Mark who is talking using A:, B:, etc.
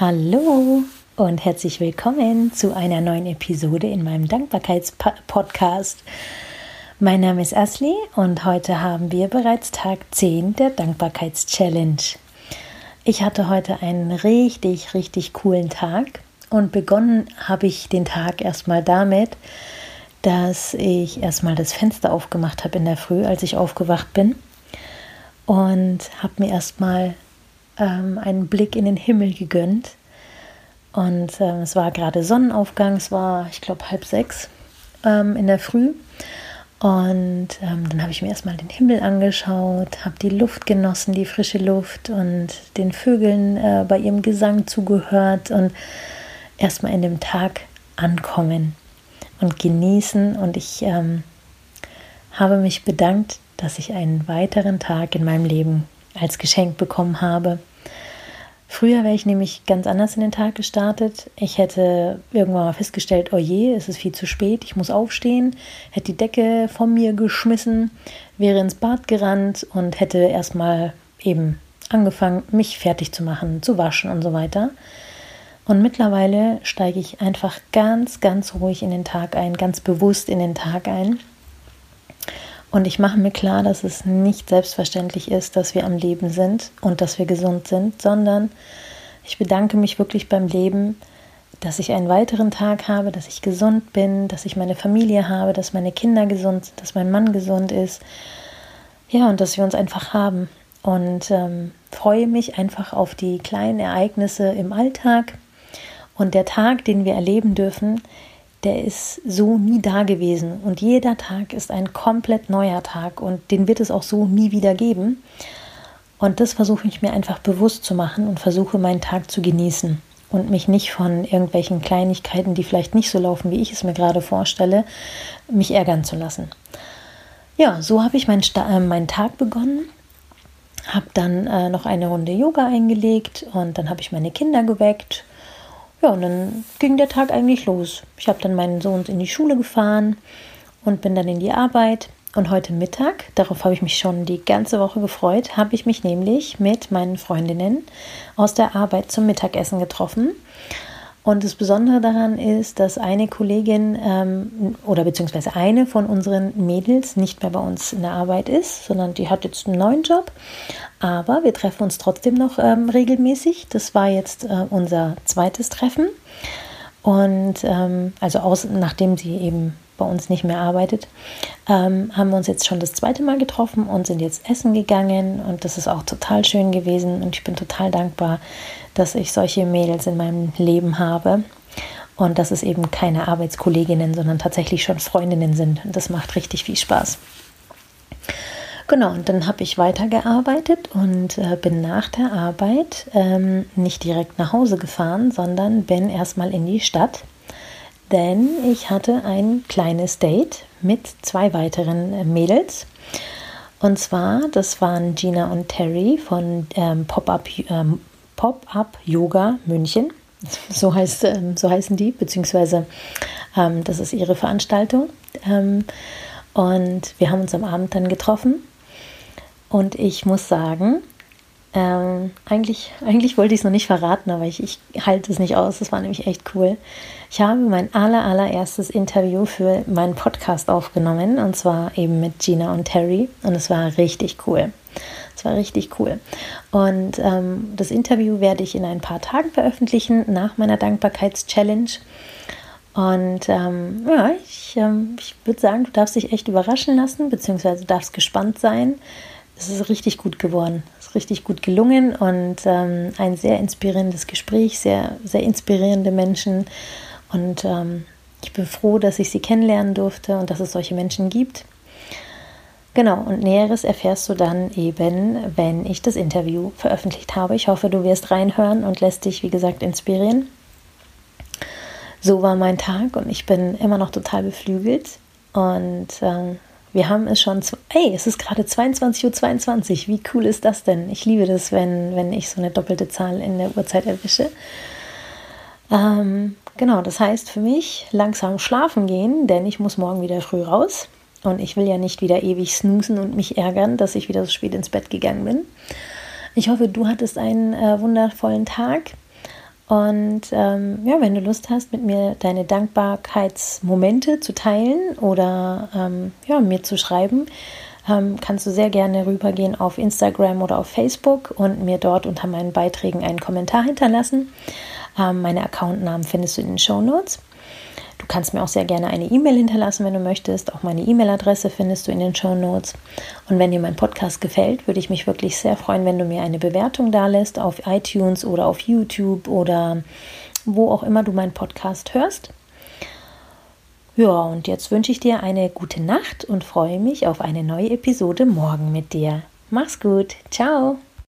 A: Hallo und herzlich willkommen zu einer neuen Episode in meinem Dankbarkeitspodcast. Mein Name ist Asli und heute haben wir bereits Tag 10 der Dankbarkeitschallenge. Ich hatte heute einen richtig, richtig coolen Tag und begonnen habe ich den Tag erstmal damit, dass ich erstmal das Fenster aufgemacht habe in der Früh, als ich aufgewacht bin und habe mir erstmal ähm, einen Blick in den Himmel gegönnt. Und ähm, es war gerade Sonnenaufgang, es war, ich glaube, halb sechs ähm, in der Früh. Und ähm, dann habe ich mir erstmal den Himmel angeschaut, habe die Luft genossen, die frische Luft und den Vögeln äh, bei ihrem Gesang zugehört und erstmal in dem Tag ankommen und genießen. Und ich ähm, habe mich bedankt, dass ich einen weiteren Tag in meinem Leben als Geschenk bekommen habe. Früher wäre ich nämlich ganz anders in den Tag gestartet. Ich hätte irgendwann mal festgestellt, oh je, es ist viel zu spät, ich muss aufstehen, hätte die Decke von mir geschmissen, wäre ins Bad gerannt und hätte erstmal eben angefangen, mich fertig zu machen, zu waschen und so weiter. Und mittlerweile steige ich einfach ganz, ganz ruhig in den Tag ein, ganz bewusst in den Tag ein und ich mache mir klar, dass es nicht selbstverständlich ist, dass wir am Leben sind und dass wir gesund sind, sondern ich bedanke mich wirklich beim Leben, dass ich einen weiteren Tag habe, dass ich gesund bin, dass ich meine Familie habe, dass meine Kinder gesund sind, dass mein Mann gesund ist. Ja, und dass wir uns einfach haben. Und ähm, freue mich einfach auf die kleinen Ereignisse im Alltag. Und der Tag, den wir erleben dürfen, der ist so nie da gewesen. Und jeder Tag ist ein komplett neuer Tag und den wird es auch so nie wieder geben. Und das versuche ich mir einfach bewusst zu machen und versuche meinen Tag zu genießen und mich nicht von irgendwelchen Kleinigkeiten, die vielleicht nicht so laufen, wie ich es mir gerade vorstelle, mich ärgern zu lassen. Ja, so habe ich meinen, äh, meinen Tag begonnen, habe dann äh, noch eine Runde Yoga eingelegt und dann habe ich meine Kinder geweckt ja, und dann ging der Tag eigentlich los. Ich habe dann meinen Sohn in die Schule gefahren und bin dann in die Arbeit. Und heute Mittag, darauf habe ich mich schon die ganze Woche gefreut, habe ich mich nämlich mit meinen Freundinnen aus der Arbeit zum Mittagessen getroffen. Und das Besondere daran ist, dass eine Kollegin ähm, oder beziehungsweise eine von unseren Mädels nicht mehr bei uns in der Arbeit ist, sondern die hat jetzt einen neuen Job. Aber wir treffen uns trotzdem noch ähm, regelmäßig. Das war jetzt äh, unser zweites Treffen. Und ähm, also aus, nachdem sie eben bei uns nicht mehr arbeitet, ähm, haben wir uns jetzt schon das zweite Mal getroffen und sind jetzt essen gegangen. Und das ist auch total schön gewesen. Und ich bin total dankbar, dass ich solche Mädels in meinem Leben habe und dass es eben keine Arbeitskolleginnen, sondern tatsächlich schon Freundinnen sind. Und das macht richtig viel Spaß. Genau, und dann habe ich weitergearbeitet und äh, bin nach der Arbeit ähm, nicht direkt nach Hause gefahren, sondern bin erstmal in die Stadt, denn ich hatte ein kleines Date mit zwei weiteren äh, Mädels. Und zwar, das waren Gina und Terry von ähm, Pop-Up ähm, Pop-Up Yoga München. So, heißt, ähm, so heißen die, beziehungsweise ähm, das ist ihre Veranstaltung. Ähm, und wir haben uns am Abend dann getroffen. Und ich muss sagen, ähm, eigentlich, eigentlich wollte ich es noch nicht verraten, aber ich, ich halte es nicht aus. Das war nämlich echt cool. Ich habe mein aller, allererstes Interview für meinen Podcast aufgenommen und zwar eben mit Gina und Terry und es war richtig cool. Es war richtig cool. Und ähm, das Interview werde ich in ein paar Tagen veröffentlichen nach meiner Dankbarkeitschallenge. Und ähm, ja, ich, ähm, ich würde sagen, du darfst dich echt überraschen lassen, beziehungsweise darfst gespannt sein. Es ist richtig gut geworden. Es ist richtig gut gelungen und ähm, ein sehr inspirierendes Gespräch, sehr, sehr inspirierende Menschen. Und ähm, ich bin froh, dass ich sie kennenlernen durfte und dass es solche Menschen gibt. Genau, und Näheres erfährst du dann eben, wenn ich das Interview veröffentlicht habe. Ich hoffe, du wirst reinhören und lässt dich, wie gesagt, inspirieren. So war mein Tag und ich bin immer noch total beflügelt. Und ähm, wir haben es schon, ey, es ist gerade 22.22 Uhr. 22. Wie cool ist das denn? Ich liebe das, wenn, wenn ich so eine doppelte Zahl in der Uhrzeit erwische. Ähm, genau, das heißt für mich langsam schlafen gehen, denn ich muss morgen wieder früh raus. Und ich will ja nicht wieder ewig snoosen und mich ärgern, dass ich wieder so spät ins Bett gegangen bin. Ich hoffe, du hattest einen äh, wundervollen Tag. Und ähm, ja, wenn du Lust hast, mit mir deine Dankbarkeitsmomente zu teilen oder ähm, ja, mir zu schreiben, ähm, kannst du sehr gerne rübergehen auf Instagram oder auf Facebook und mir dort unter meinen Beiträgen einen Kommentar hinterlassen. Ähm, meine Accountnamen findest du in den Show Notes. Du kannst mir auch sehr gerne eine E-Mail hinterlassen, wenn du möchtest. Auch meine E-Mail-Adresse findest du in den Show Notes. Und wenn dir mein Podcast gefällt, würde ich mich wirklich sehr freuen, wenn du mir eine Bewertung da lässt auf iTunes oder auf YouTube oder wo auch immer du meinen Podcast hörst. Ja, und jetzt wünsche ich dir eine gute Nacht und freue mich auf eine neue Episode morgen mit dir. Mach's gut. Ciao.